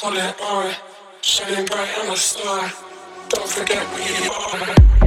Holding fast, holding. Shining bright, on the a star. Don't forget where you are.